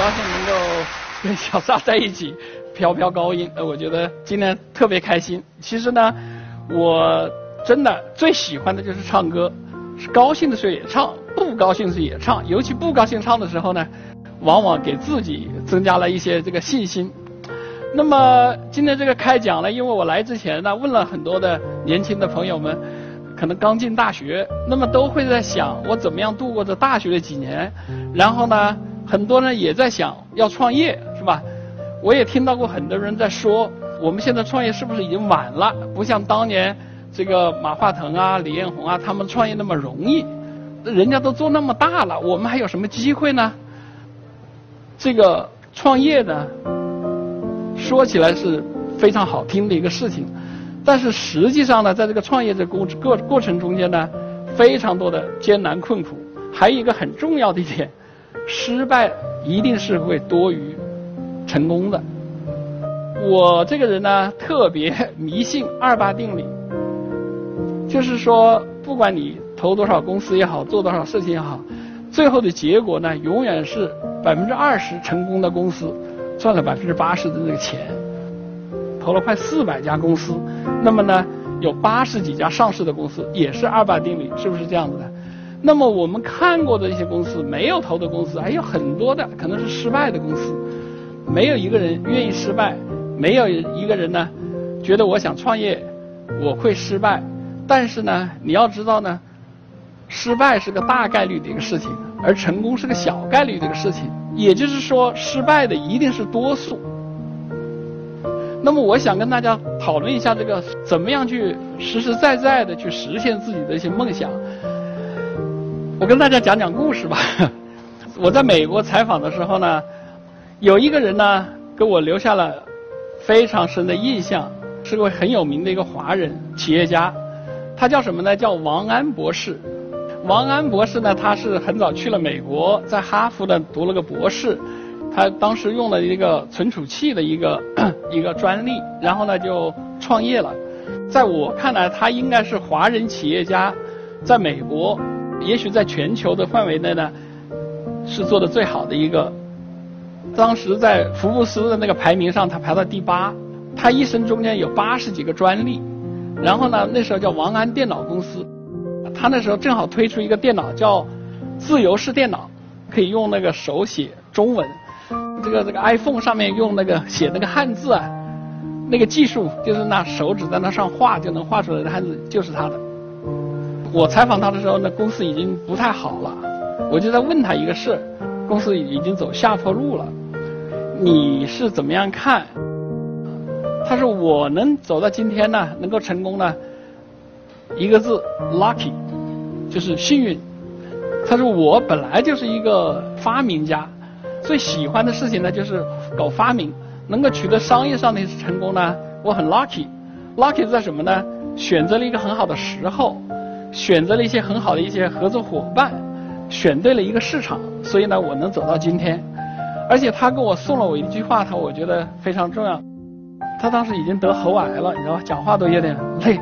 高兴能够跟小撒在一起飘飘高音，呃，我觉得今天特别开心。其实呢，我真的最喜欢的就是唱歌，是高兴的时候也唱，不高兴时也唱。尤其不高兴唱的时候呢，往往给自己增加了一些这个信心。那么今天这个开讲呢，因为我来之前呢，问了很多的年轻的朋友们，可能刚进大学，那么都会在想我怎么样度过这大学的几年，然后呢。很多人也在想要创业，是吧？我也听到过很多人在说，我们现在创业是不是已经晚了？不像当年这个马化腾啊、李彦宏啊他们创业那么容易，人家都做那么大了，我们还有什么机会呢？这个创业呢，说起来是非常好听的一个事情，但是实际上呢，在这个创业的过过过程中间呢，非常多的艰难困苦，还有一个很重要的一点。失败一定是会多于成功的。我这个人呢，特别迷信 二八定理，就是说，不管你投多少公司也好，做多少事情也好，最后的结果呢，永远是百分之二十成功的公司赚了百分之八十的那个钱。投了快四百家公司，那么呢，有八十几家上市的公司也是二八定理，是不是这样子的？那么我们看过的一些公司，没有投的公司，还有很多的可能是失败的公司。没有一个人愿意失败，没有一个人呢觉得我想创业我会失败。但是呢，你要知道呢，失败是个大概率的一个事情，而成功是个小概率的一个事情。也就是说，失败的一定是多数。那么我想跟大家讨论一下这个怎么样去实实在在的去实现自己的一些梦想。我跟大家讲讲故事吧。我在美国采访的时候呢，有一个人呢给我留下了非常深的印象，是个很有名的一个华人企业家。他叫什么呢？叫王安博士。王安博士呢，他是很早去了美国，在哈佛呢读了个博士。他当时用了一个存储器的一个 一个专利，然后呢就创业了。在我看来，他应该是华人企业家在美国。也许在全球的范围内呢，是做的最好的一个。当时在福布斯的那个排名上，他排到第八。他一生中间有八十几个专利。然后呢，那时候叫王安电脑公司，他那时候正好推出一个电脑叫自由式电脑，可以用那个手写中文。这个这个 iPhone 上面用那个写那个汉字啊，那个技术就是拿手指在那上画就能画出来的汉字，就是他的。我采访他的时候呢，公司已经不太好了，我就在问他一个事公司已经走下坡路了，你是怎么样看？他说我能走到今天呢，能够成功呢，一个字 lucky，就是幸运。他说我本来就是一个发明家，最喜欢的事情呢就是搞发明，能够取得商业上的成功呢，我很 lucky。lucky 在什么呢？选择了一个很好的时候。选择了一些很好的一些合作伙伴，选对了一个市场，所以呢，我能走到今天。而且他给我送了我一句话，他我觉得非常重要。他当时已经得喉癌了，你知道？讲话都有点累。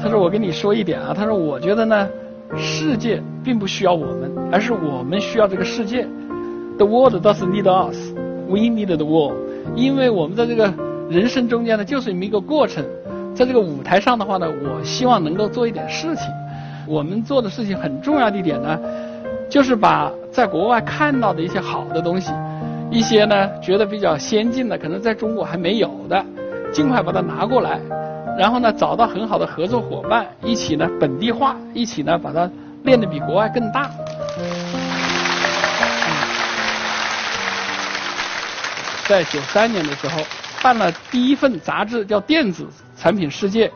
他说：“我跟你说一点啊，他说我觉得呢，世界并不需要我们，而是我们需要这个世界。The world doesn't need us, we need the world。因为我们在这个人生中间呢，就是这么一个过程。”在这个舞台上的话呢，我希望能够做一点事情。我们做的事情很重要的一点呢，就是把在国外看到的一些好的东西，一些呢觉得比较先进的，可能在中国还没有的，尽快把它拿过来，然后呢找到很好的合作伙伴，一起呢本地化，一起呢把它练得比国外更大。在九三年的时候。办了第一份杂志，叫《电子产品世界》。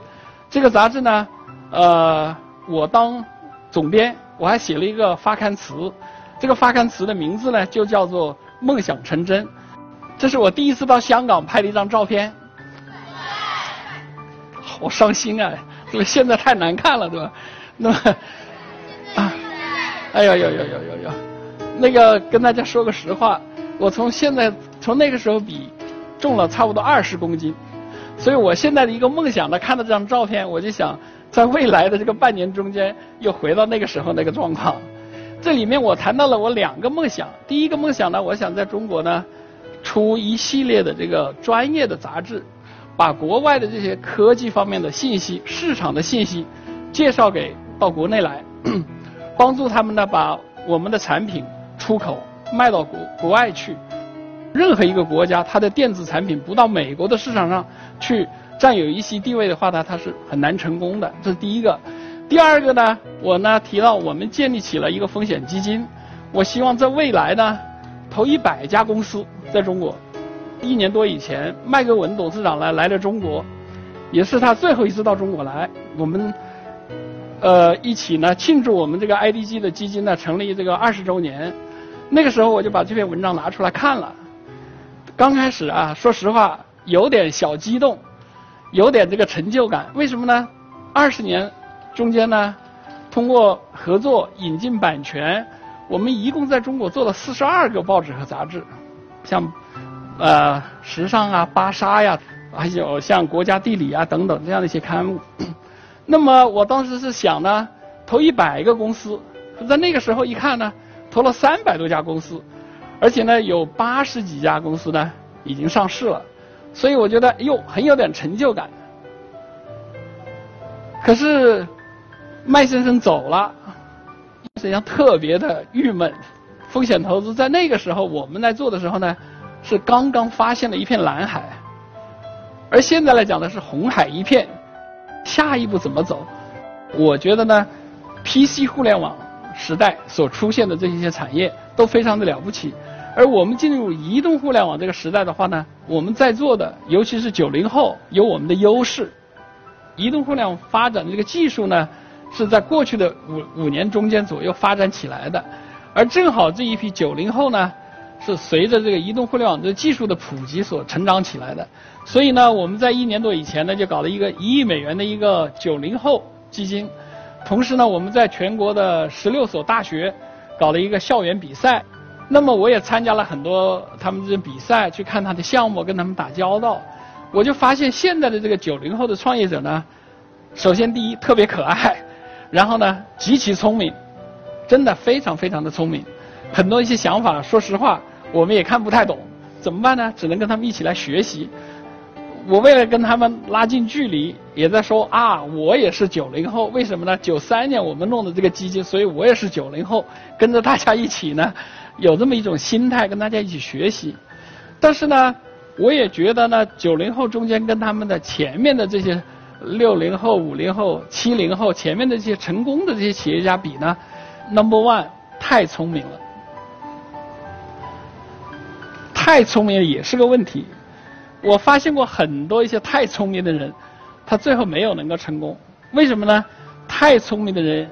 这个杂志呢，呃，我当总编，我还写了一个发刊词。这个发刊词的名字呢，就叫做“梦想成真”。这是我第一次到香港拍的一张照片。好伤心啊！对吧？现在太难看了，对吧？那么啊，哎呦呦呦呦呦呦！那个跟大家说个实话，我从现在从那个时候比。重了差不多二十公斤，所以我现在的一个梦想呢，看到这张照片，我就想在未来的这个半年中间又回到那个时候那个状况。这里面我谈到了我两个梦想。第一个梦想呢，我想在中国呢，出一系列的这个专业的杂志，把国外的这些科技方面的信息、市场的信息介绍给到国内来，帮助他们呢把我们的产品出口卖到国国外去。任何一个国家，它的电子产品不到美国的市场上去占有一席地位的话呢，它是很难成功的。这是第一个。第二个呢，我呢提到我们建立起了一个风险基金，我希望在未来呢，投一百家公司在中国。一年多以前，麦格文董事长来来了中国，也是他最后一次到中国来。我们呃一起呢庆祝我们这个 IDG 的基金呢成立这个二十周年。那个时候我就把这篇文章拿出来看了。刚开始啊，说实话有点小激动，有点这个成就感。为什么呢？二十年。中间呢，通过合作引进版权，我们一共在中国做了四十二个报纸和杂志，像呃时尚啊、芭莎呀，还有像国家地理啊等等这样的一些刊物。那么我当时是想呢，投一百个公司，在那个时候一看呢，投了三百多家公司，而且呢有八十几家公司呢已经上市了，所以我觉得哟很有点成就感。可是。麦先生走了，实际上特别的郁闷。风险投资在那个时候我们来做的时候呢，是刚刚发现了一片蓝海，而现在来讲呢是红海一片。下一步怎么走？我觉得呢，PC 互联网时代所出现的这些产业都非常的了不起，而我们进入移动互联网这个时代的话呢，我们在座的尤其是九零后有我们的优势。移动互联网发展的这个技术呢？是在过去的五五年中间左右发展起来的，而正好这一批九零后呢，是随着这个移动互联网的技术的普及所成长起来的。所以呢，我们在一年多以前呢，就搞了一个一亿美元的一个九零后基金。同时呢，我们在全国的十六所大学搞了一个校园比赛。那么我也参加了很多他们这些比赛，去看他的项目，跟他们打交道。我就发现现在的这个九零后的创业者呢，首先第一特别可爱。然后呢，极其聪明，真的非常非常的聪明，很多一些想法，说实话，我们也看不太懂，怎么办呢？只能跟他们一起来学习。我为了跟他们拉近距离，也在说啊，我也是九零后，为什么呢？九三年我们弄的这个基金，所以我也是九零后，跟着大家一起呢，有这么一种心态，跟大家一起学习。但是呢，我也觉得呢，九零后中间跟他们的前面的这些。六零后、五零后、七零后，前面的这些成功的这些企业家比呢，Number One 太聪明了，太聪明了也是个问题。我发现过很多一些太聪明的人，他最后没有能够成功。为什么呢？太聪明的人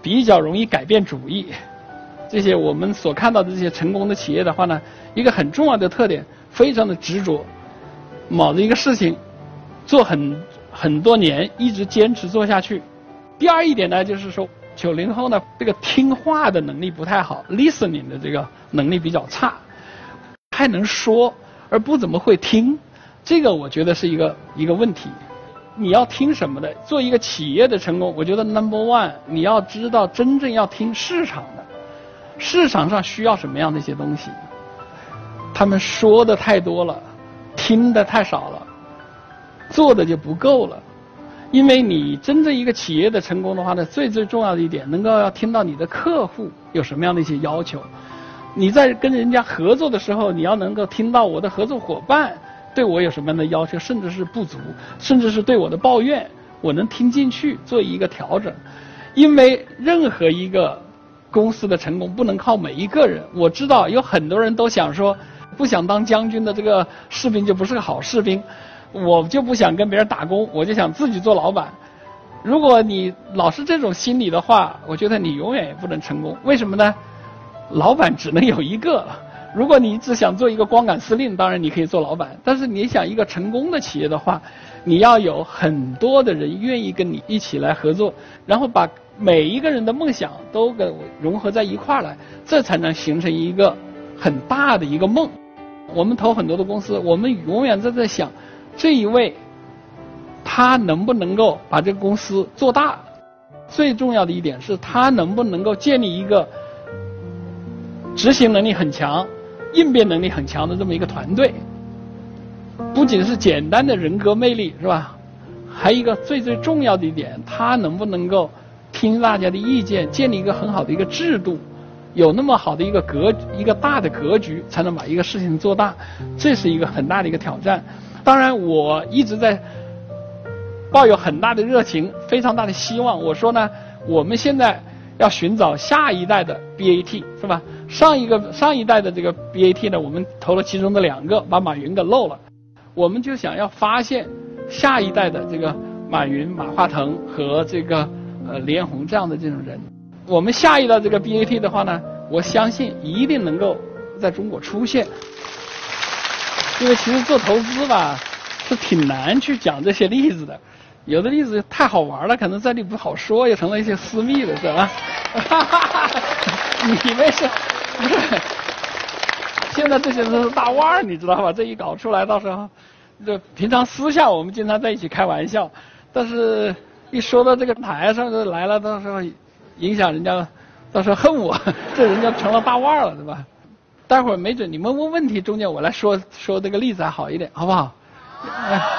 比较容易改变主意。这些我们所看到的这些成功的企业的话呢，一个很重要的特点，非常的执着，某一个事情做很。很多年一直坚持做下去。第二一点呢，就是说九零后呢，这个听话的能力不太好，listening 的这个能力比较差，还能说而不怎么会听，这个我觉得是一个一个问题。你要听什么的？做一个企业的成功，我觉得 number one，你要知道真正要听市场的，市场上需要什么样的一些东西。他们说的太多了，听的太少了。做的就不够了，因为你真正一个企业的成功的话呢，最最重要的一点，能够要听到你的客户有什么样的一些要求。你在跟人家合作的时候，你要能够听到我的合作伙伴对我有什么样的要求，甚至是不足，甚至是对我的抱怨，我能听进去做一个调整。因为任何一个公司的成功不能靠每一个人。我知道有很多人都想说，不想当将军的这个士兵就不是个好士兵。我就不想跟别人打工，我就想自己做老板。如果你老是这种心理的话，我觉得你永远也不能成功。为什么呢？老板只能有一个。如果你只想做一个光杆司令，当然你可以做老板。但是你想一个成功的企业的话，你要有很多的人愿意跟你一起来合作，然后把每一个人的梦想都给融合在一块儿来，这才能形成一个很大的一个梦。我们投很多的公司，我们永远在在想。这一位，他能不能够把这个公司做大？最重要的一点是他能不能够建立一个执行能力很强、应变能力很强的这么一个团队。不仅是简单的人格魅力，是吧？还有一个最最重要的一点，他能不能够听大家的意见，建立一个很好的一个制度，有那么好的一个格一个大的格局，才能把一个事情做大，这是一个很大的一个挑战。当然，我一直在抱有很大的热情，非常大的希望。我说呢，我们现在要寻找下一代的 BAT，是吧？上一个上一代的这个 BAT 呢，我们投了其中的两个，把马云给漏了。我们就想要发现下一代的这个马云、马化腾和这个呃李彦宏这样的这种人。我们下一代这个 BAT 的话呢，我相信一定能够在中国出现。因为其实做投资吧，是挺难去讲这些例子的，有的例子太好玩了，可能这里不好说，也成了一些私密的，是吧？你们，是？现在这些都是大腕儿，你知道吧？这一搞出来，到时候，这平常私下我们经常在一起开玩笑，但是一说到这个台上就来了，到时候影响人家，到时候恨我，这人家成了大腕儿了，对吧？待会儿没准你们问问题，中间我来说说这个例子还好一点，好不好？